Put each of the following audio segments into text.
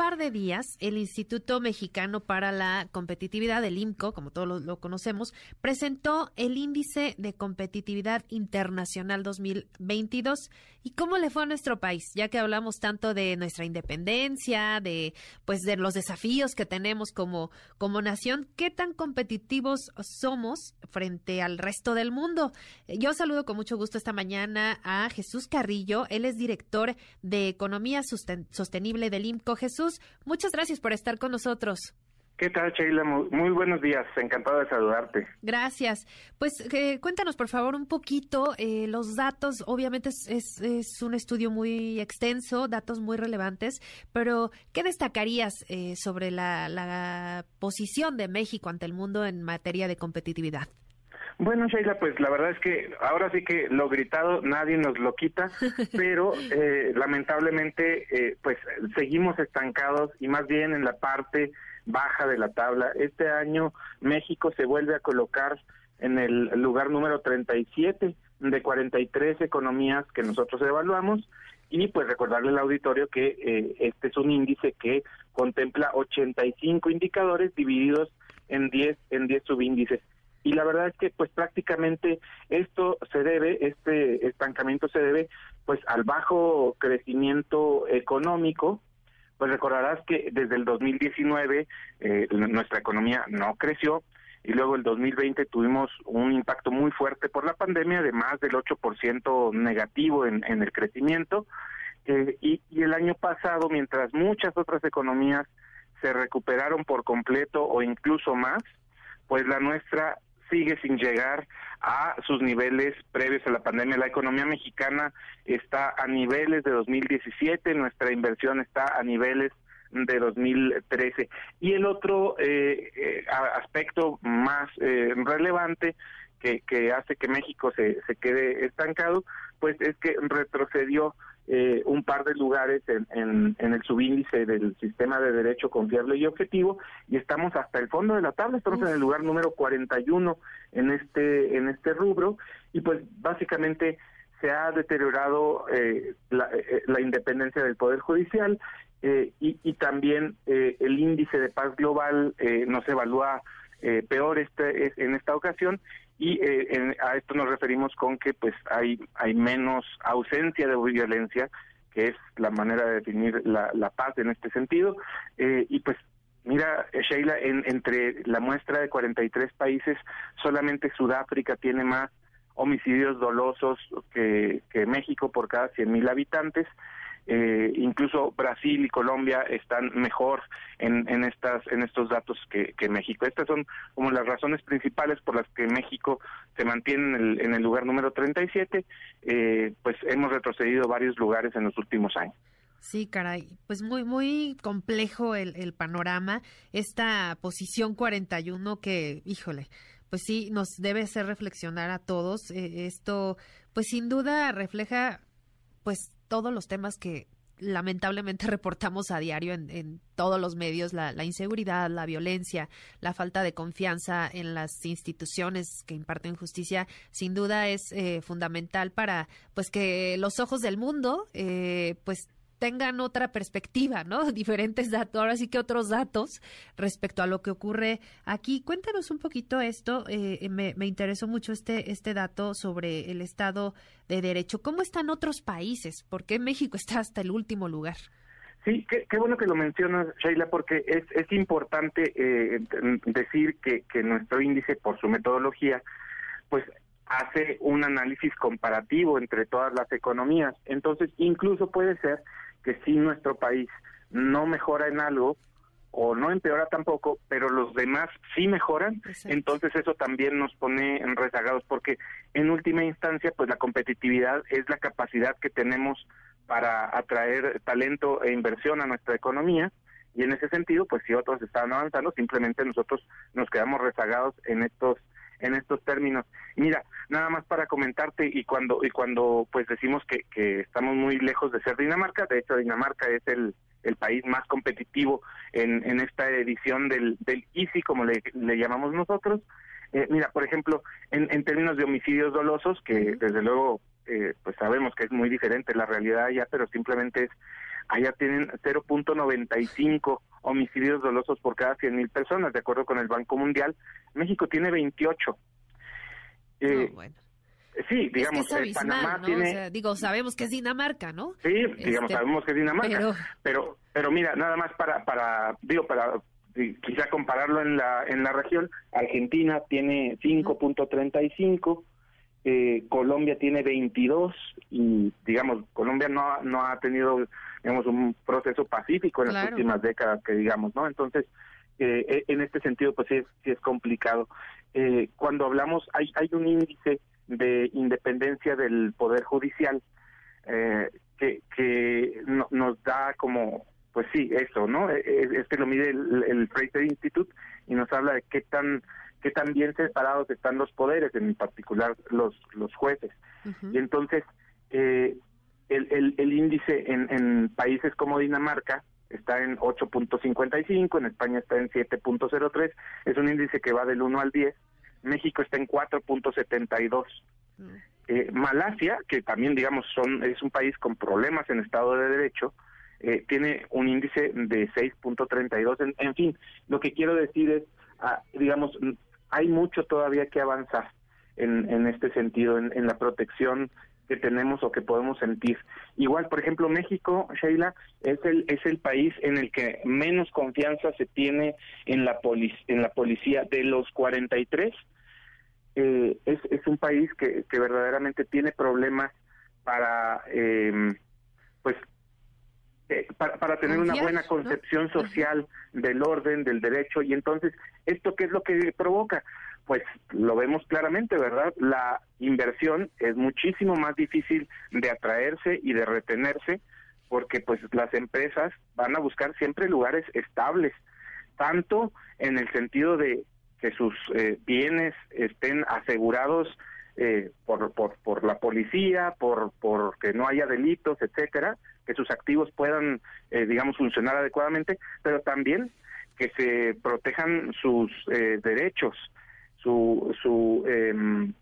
Par de días, el Instituto Mexicano para la Competitividad, el IMCO, como todos lo, conocemos, presentó el Índice de Competitividad Internacional 2022. ¿Y cómo le fue a nuestro país? Ya que hablamos tanto de nuestra independencia, de pues de los desafíos que tenemos como, como nación, ¿qué tan competitivos somos frente al resto del mundo? Yo saludo con mucho gusto esta mañana a Jesús Carrillo. Él es director de Economía Sostenible del IMCO Jesús, muchas gracias por estar con nosotros. ¿Qué tal, Sheila? Muy buenos días, encantado de saludarte. Gracias. Pues eh, cuéntanos, por favor, un poquito eh, los datos. Obviamente es, es, un estudio muy extenso, datos muy relevantes, pero ¿qué destacarías eh, sobre la, la posición de México ante el mundo en materia de competitividad? Bueno, Sheila, pues la verdad es que ahora sí que lo gritado nadie nos lo quita, pero eh, lamentablemente eh, pues seguimos estancados y más bien en la parte baja de la tabla. Este año México se vuelve a colocar en el lugar número 37 de 43 economías que nosotros evaluamos y pues recordarle al auditorio que eh, este es un índice que contempla 85 indicadores divididos en 10 en 10 subíndices y la verdad es que pues prácticamente esto se debe, este estancamiento se debe pues al bajo crecimiento económico, pues recordarás que desde el 2019 eh, nuestra economía no creció y luego el 2020 tuvimos un impacto muy fuerte por la pandemia de más del 8% negativo en, el crecimiento eh, y el año pasado mientras muchas otras economías se recuperaron por completo o incluso más, pues la nuestra sigue sin llegar a sus niveles previos a la pandemia. La economía mexicana está a niveles de 2017, nuestra inversión está a niveles de 2013. Y el otro eh, eh, aspecto más eh, relevante que, que hace que México se, se quede estancado, pues es que retrocedió eh, un par de lugares en, en, el subíndice del sistema de derecho confiable y objetivo y estamos hasta el fondo de la tabla, estamos en el lugar número 41 en este en este rubro y pues básicamente se ha deteriorado eh, eh, la, independencia del poder judicial y, y, también el índice de paz global nos evalúa peor este en esta ocasión y eh, a esto nos referimos con que pues hay hay menos ausencia de violencia que es la manera de definir la, paz en este sentido. Eh, y pues mira Sheila en, entre la muestra de 43 países solamente Sudáfrica tiene más homicidios dolosos que, que México por cada 100.000 habitantes eh, incluso Brasil y Colombia están mejor en, en estas en estos datos que, México. Estas son como las razones principales por las que México se mantiene en el, en el lugar número 37. Eh, pues hemos retrocedido varios lugares en los últimos años. Sí, caray, pues muy, muy complejo el, el panorama. Esta posición 41 que, híjole, pues sí, nos debe hacer reflexionar a todos. Eh, esto, pues sin duda refleja, pues todos los temas que lamentablemente reportamos a diario en, todos los medios, la, inseguridad, la violencia, la falta de confianza en las instituciones que imparten justicia, sin duda es eh, fundamental para pues que los ojos del mundo eh, pues tengan otra perspectiva, ¿no? Diferentes datos, ahora sí que otros datos respecto a lo que ocurre aquí. Cuéntanos un poquito esto, eh, me, me, interesó mucho este, este dato sobre el Estado de Derecho. ¿Cómo están otros países? ¿Por qué México está hasta el último lugar? Sí, qué, bueno que lo mencionas, Sheila, porque es, es importante eh, decir que, que nuestro índice, por su metodología, pues hace un análisis comparativo entre todas las economías. Entonces, incluso puede ser que si nuestro país no mejora en algo o no empeora tampoco, pero los demás sí mejoran, entonces eso también nos pone en rezagados porque en última instancia pues la competitividad es la capacidad que tenemos para atraer talento e inversión a nuestra economía y en ese sentido pues si otros están avanzando simplemente nosotros nos quedamos rezagados en estos en estos términos. Mira, nada más para comentarte y cuando y cuando pues decimos que, que estamos muy lejos de ser Dinamarca, de hecho Dinamarca es el, el país más competitivo en, en esta edición del, del ICI, como le, le llamamos nosotros. Eh, mira, por ejemplo, en, en términos de homicidios dolosos, que desde luego eh, pues sabemos que es muy diferente la realidad allá, pero simplemente es, allá tienen 0.95 homicidios dolosos por cada 100.000 personas, de acuerdo con el Banco Mundial. México tiene 28. Eh, bueno. Sí, digamos, es Panamá tiene... digo, sabemos que es Dinamarca, ¿no? Sí, digamos, este, sabemos que es Dinamarca, pero... pero, mira, nada más para, para, digo, para quizá compararlo en la, en la región, Argentina tiene 5.35, eh, Colombia tiene 22 y digamos Colombia no no ha tenido digamos un proceso pacífico en las últimas décadas que digamos no entonces eh, e, en este sentido pues sí, sí es complicado. Eh, cuando hablamos hay hay un índice de independencia del poder judicial eh, que que nos da como pues sí eso no e, e, es, que lo mide el, el Fraser Institute y nos habla de qué tan que tan bien separados están los poderes, en particular los, los jueces. Y entonces, eh, el, el, índice en, en países como Dinamarca está en 8.55, en España está en 7.03, es un índice que va del 1 al 10, México está en 4.72. Eh, Malasia, que también digamos son es un país con problemas en Estado de Derecho, eh, tiene un índice de 6.32. En, en fin, lo que quiero decir es, ah, digamos, hay mucho todavía que avanzar en, en este sentido, en, la protección que tenemos o que podemos sentir. Igual, por ejemplo, México, Sheila, es el es el país en el que menos confianza se tiene en la en la policía de los 43. Eh, es, es un país que, que verdaderamente tiene problemas para eh, pues eh, para, tener una buena concepción social del orden, del derecho, y entonces, ¿esto qué es lo que provoca? Pues lo vemos claramente, ¿verdad? La inversión es muchísimo más difícil de atraerse y de retenerse, porque pues las empresas van a buscar siempre lugares estables, tanto en el sentido de que sus eh, bienes estén asegurados eh, por, por, por la policía, por, por que no haya delitos, etcétera, que sus activos puedan, eh, digamos, funcionar adecuadamente, pero también que se protejan sus eh, derechos, su, su, em,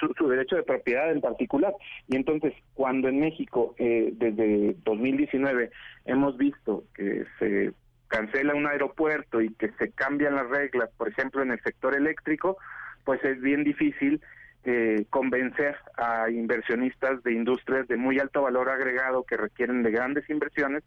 su, su, derecho de propiedad en particular. Y entonces, cuando en México, desde 2019, hemos visto que se cancela un aeropuerto y que se cambian las reglas, por ejemplo, en el sector eléctrico, pues es bien difícil eh, convencer a inversionistas de industrias de muy alto valor agregado que requieren de grandes inversiones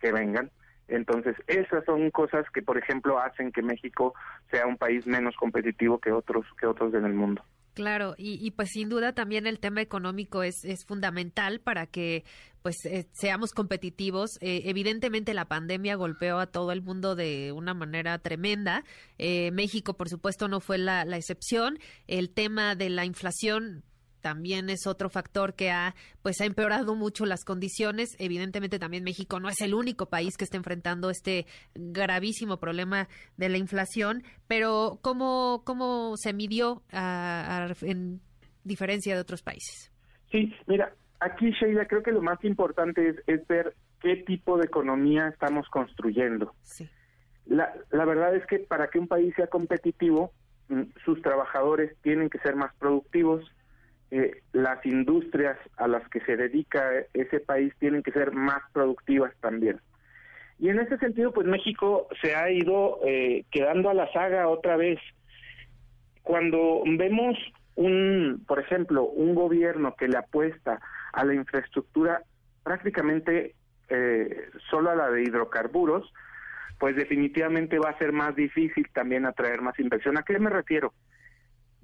que vengan. Entonces, esas son cosas que, por ejemplo, hacen que México sea un país menos competitivo que otros que otros en el mundo. Claro, y, pues sin duda también el tema económico es, fundamental para que pues eh, seamos competitivos. Eh, evidentemente la pandemia golpeó a todo el mundo de una manera tremenda. Eh, México, por supuesto, no fue la excepción. El tema de la inflación también es otro factor que ha pues ha empeorado mucho las condiciones. Evidentemente también México no es el único país que está enfrentando este gravísimo problema de la inflación, pero ¿cómo, cómo se midió en diferencia de otros países? Sí, mira, aquí Sheila creo que lo más importante es, es ver qué tipo de economía estamos construyendo. Sí. La, la verdad es que para que un país sea competitivo, mm, sus trabajadores tienen que ser más productivos, eh, las industrias a las que se dedica ese país tienen que ser más productivas también. Y en ese sentido, pues México se ha ido eh, quedando a la saga otra vez. Cuando vemos un, por ejemplo, un gobierno que le apuesta a la infraestructura prácticamente eh, solo a la de hidrocarburos, pues definitivamente va a ser más difícil también atraer más inversión. ¿A qué me refiero?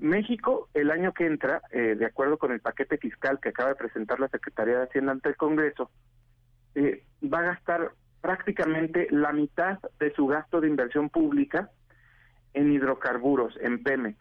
México, el año que entra, eh, de acuerdo con el paquete fiscal que acaba de presentar la Secretaría de Hacienda ante el Congreso, eh, va a gastar prácticamente la mitad de su gasto de inversión pública en hidrocarburos, en Pemex.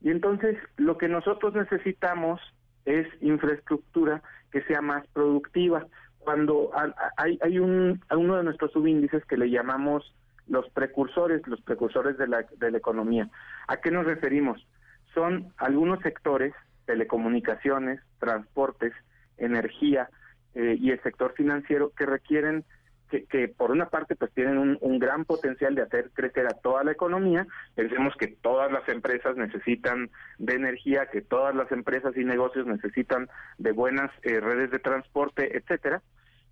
Y entonces lo que nosotros necesitamos es infraestructura que sea más productiva. Cuando hay, hay un, uno de nuestros subíndices que le llamamos los precursores, los precursores de la, de la economía. ¿A qué nos referimos? Son algunos sectores, telecomunicaciones, transportes, energía eh, y el sector financiero, que requieren que, por una parte pues tienen un, un, gran potencial de hacer crecer a toda la economía. Pensemos que todas las empresas necesitan de energía, que todas las empresas y negocios necesitan de buenas eh, redes de transporte, etcétera.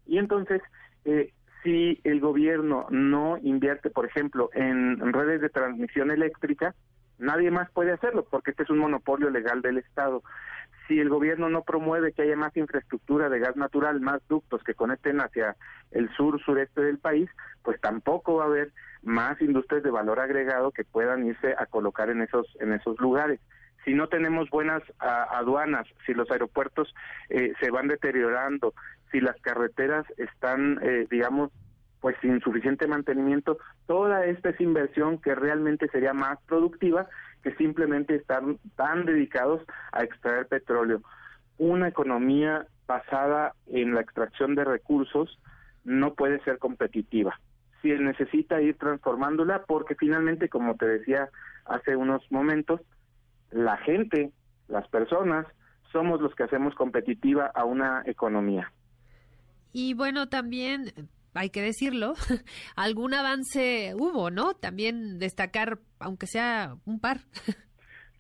Y entonces, eh, si el gobierno no invierte, por ejemplo, en redes de transmisión eléctrica, nadie más puede hacerlo porque este es un monopolio legal del Estado si el gobierno no promueve que haya más infraestructura de gas natural, más ductos que conecten hacia el sur sureste del país, pues tampoco va a haber más industrias de valor agregado que puedan irse a colocar en esos en esos lugares. Si no tenemos buenas aduanas, si los aeropuertos eh, se van deteriorando, si las carreteras están, eh, digamos, pues sin suficiente mantenimiento, toda esta es inversión que realmente sería más productiva que simplemente están tan dedicados a extraer petróleo. Una economía basada en la extracción de recursos no puede ser competitiva. Si necesita ir transformándola, porque finalmente, como te decía hace unos momentos, la gente, las personas, somos los que hacemos competitiva a una economía. Y bueno, también hay que decirlo, algún avance hubo, ¿no? También destacar, aunque sea un par.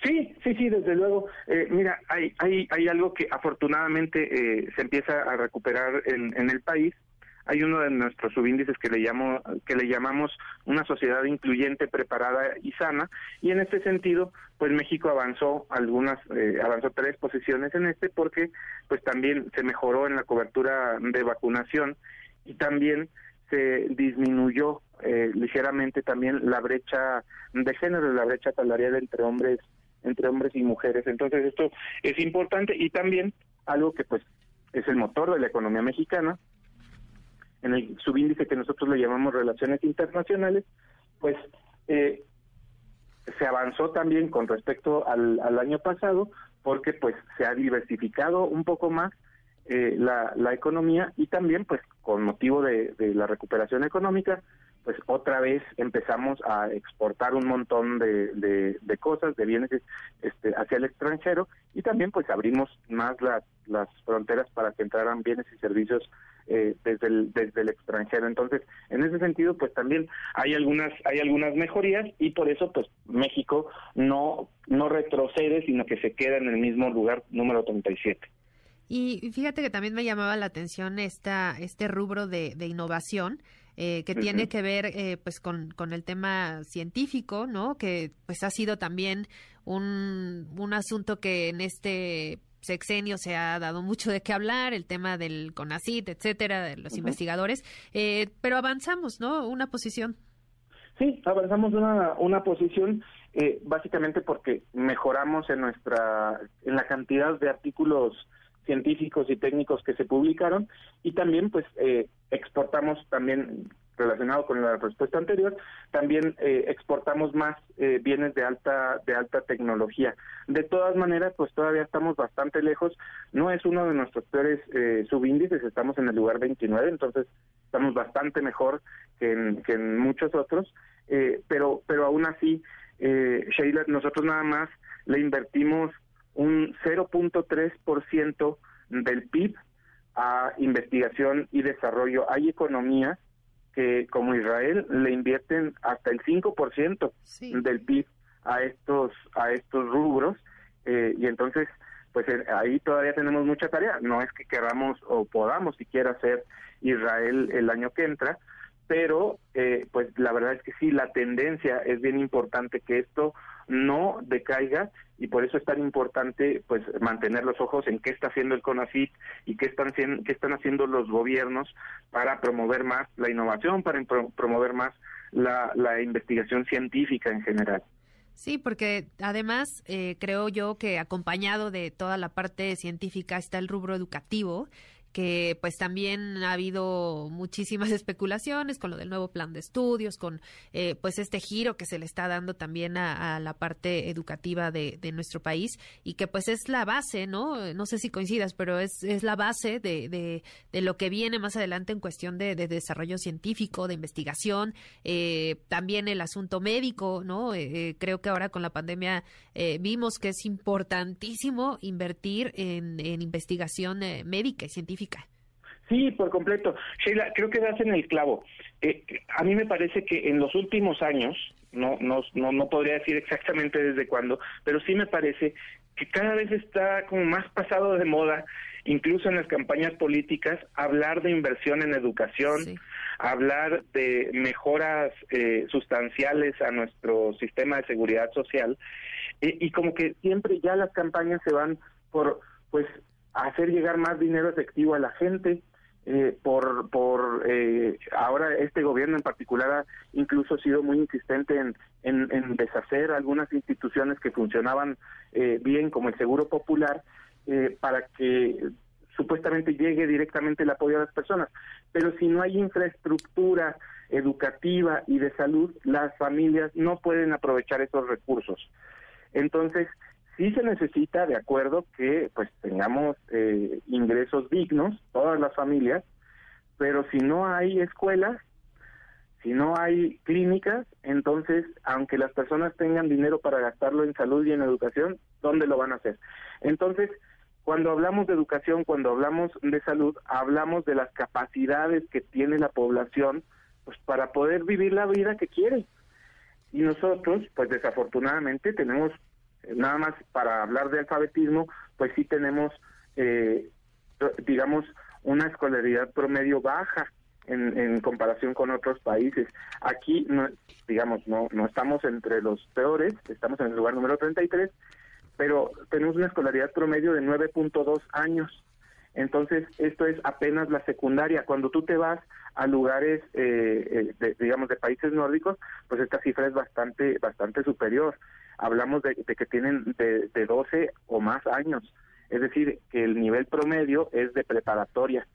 Sí, sí, sí, desde luego. Eh, mira, hay, hay, hay algo que afortunadamente eh, se empieza a recuperar en, en el país. Hay uno de nuestros subíndices que le llamo, que le llamamos una sociedad incluyente, preparada y sana, y en este sentido, pues México avanzó algunas, eh, avanzó tres posiciones en este, porque pues también se mejoró en la cobertura de vacunación y también se disminuyó eh, ligeramente también la brecha de género, la brecha salarial entre hombres entre hombres y mujeres. Entonces esto es importante y también algo que pues es el motor de la economía mexicana. En el subíndice que nosotros le llamamos relaciones internacionales, pues eh, se avanzó también con respecto al, al año pasado porque pues se ha diversificado un poco más eh, la, la, economía y también pues con motivo de, la recuperación económica pues otra vez empezamos a exportar un montón de, de, cosas, de bienes este, hacia el extranjero y también pues abrimos más las, las fronteras para que entraran bienes y servicios eh, desde, el, desde el extranjero. Entonces, en ese sentido, pues también hay algunas, hay algunas mejorías y por eso pues México no, no retrocede, sino que se queda en el mismo lugar número 37. Y fíjate que también me llamaba la atención esta, este rubro de, innovación. Eh, que tiene que ver eh, pues con, con, el tema científico, ¿no? Que pues ha sido también un, un asunto que en este sexenio se ha dado mucho de qué hablar, el tema del CONACIT, etcétera, de los investigadores, eh, pero avanzamos, ¿no? Una posición. Sí, avanzamos una, una posición básicamente porque mejoramos en nuestra en la cantidad de artículos científicos y técnicos que se publicaron y también pues eh, exportamos también relacionado con la respuesta anterior también eh, exportamos más eh, bienes de alta de alta tecnología. De todas maneras pues todavía estamos bastante lejos. No es uno de nuestros peores subíndices estamos en el lugar 29 entonces estamos bastante mejor que en, que en muchos otros. Pero pero aún así Sheila nosotros nada más le invertimos un 0.3% del PIB a investigación y desarrollo. Hay economías que, como Israel, le invierten hasta el 5% del PIB a estos a estos rubros eh, y entonces pues eh, ahí todavía tenemos mucha tarea. No es que queramos o podamos siquiera ser Israel el año que entra, pero eh, pues la verdad es que sí, la tendencia es bien importante que esto no decaiga y por eso es tan importante pues mantener los ojos en qué está haciendo el CONACYT y qué están qué están haciendo los gobiernos para promover más la innovación, para promover más la, la investigación científica en general. Sí, porque además eh, creo yo que acompañado de toda la parte científica está el rubro educativo que pues también ha habido muchísimas especulaciones con lo del nuevo plan de estudios, con eh, pues este giro que se le está dando también a, la parte educativa de, nuestro país y que pues es la base, ¿no? No sé si coincidas, pero es, es la base de, de, lo que viene más adelante en cuestión de, desarrollo científico, de investigación, eh, también el asunto médico, ¿no? Eh, creo que ahora con la pandemia vimos que es importantísimo invertir en, en investigación médica y científica Sí, por completo. Sheila, creo que das en el clavo. Eh, a mí me parece que en los últimos años, no, no, no, no podría decir exactamente desde cuándo, pero sí me parece que cada vez está como más pasado de moda, incluso en las campañas políticas, hablar de inversión en educación, hablar de mejoras eh, sustanciales a nuestro sistema de seguridad social, eh, y como que siempre ya las campañas se van por, pues, hacer llegar más dinero efectivo a la gente, eh, por, por eh, ahora este gobierno en particular ha incluso sido muy insistente en, en, deshacer algunas instituciones que funcionaban eh, bien como el Seguro Popular para que supuestamente llegue directamente el apoyo a las personas. Pero si no hay infraestructura educativa y de salud, las familias no pueden aprovechar esos recursos. Entonces, sí se necesita, de acuerdo, que pues tengamos eh, ingresos dignos, todas las familias, pero si no hay escuelas, si no hay clínicas, entonces, aunque las personas tengan dinero para gastarlo en salud y en educación, ¿dónde lo van a hacer? Entonces, cuando hablamos de educación, cuando hablamos de salud, hablamos de las capacidades que tiene la población pues para poder vivir la vida que quiere. Y nosotros, pues desafortunadamente, tenemos nada más para hablar de alfabetismo, pues sí tenemos, eh, digamos, una escolaridad promedio baja en, en, comparación con otros países. Aquí, no, digamos, no, no estamos entre los peores, estamos en el lugar número 33, pero tenemos una escolaridad promedio de 9.2 años. Entonces, esto es apenas la secundaria. Cuando tú te vas a lugares, eh, eh digamos, de países nórdicos, pues esta cifra es bastante, bastante superior hablamos de, que tienen de, de 12 o más años. Es decir, que el nivel promedio es de preparatoria.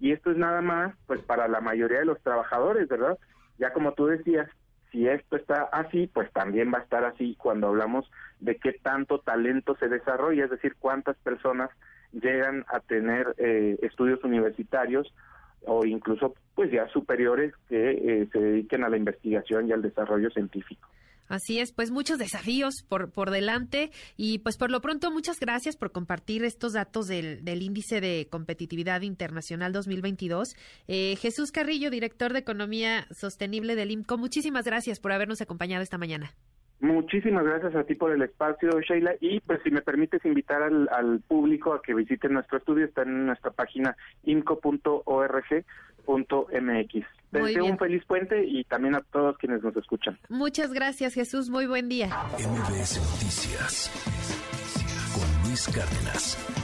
Y esto es nada más, pues para la mayoría de los trabajadores, ¿verdad? Ya como tú decías, si esto está así, pues también va a estar así cuando hablamos de qué tanto talento se desarrolla, es decir, cuántas personas llegan a tener eh, estudios universitarios o incluso pues ya superiores que eh, se dediquen a la investigación y al desarrollo científico. Así es, pues muchos desafíos por, por delante y pues por lo pronto muchas gracias por compartir estos datos del, del índice de competitividad internacional 2022. Eh, Jesús Carrillo, director de Economía Sostenible del IMCO, muchísimas gracias por habernos acompañado esta mañana. Muchísimas gracias a ti por el espacio, Sheila. Y pues si me permites invitar al, al público a que visite nuestro estudio, está en nuestra página imco.org.mx. Deseo un feliz puente y también a todos quienes nos escuchan. Muchas gracias, Jesús. Muy buen día. MBS Noticias con Luis Cárdenas.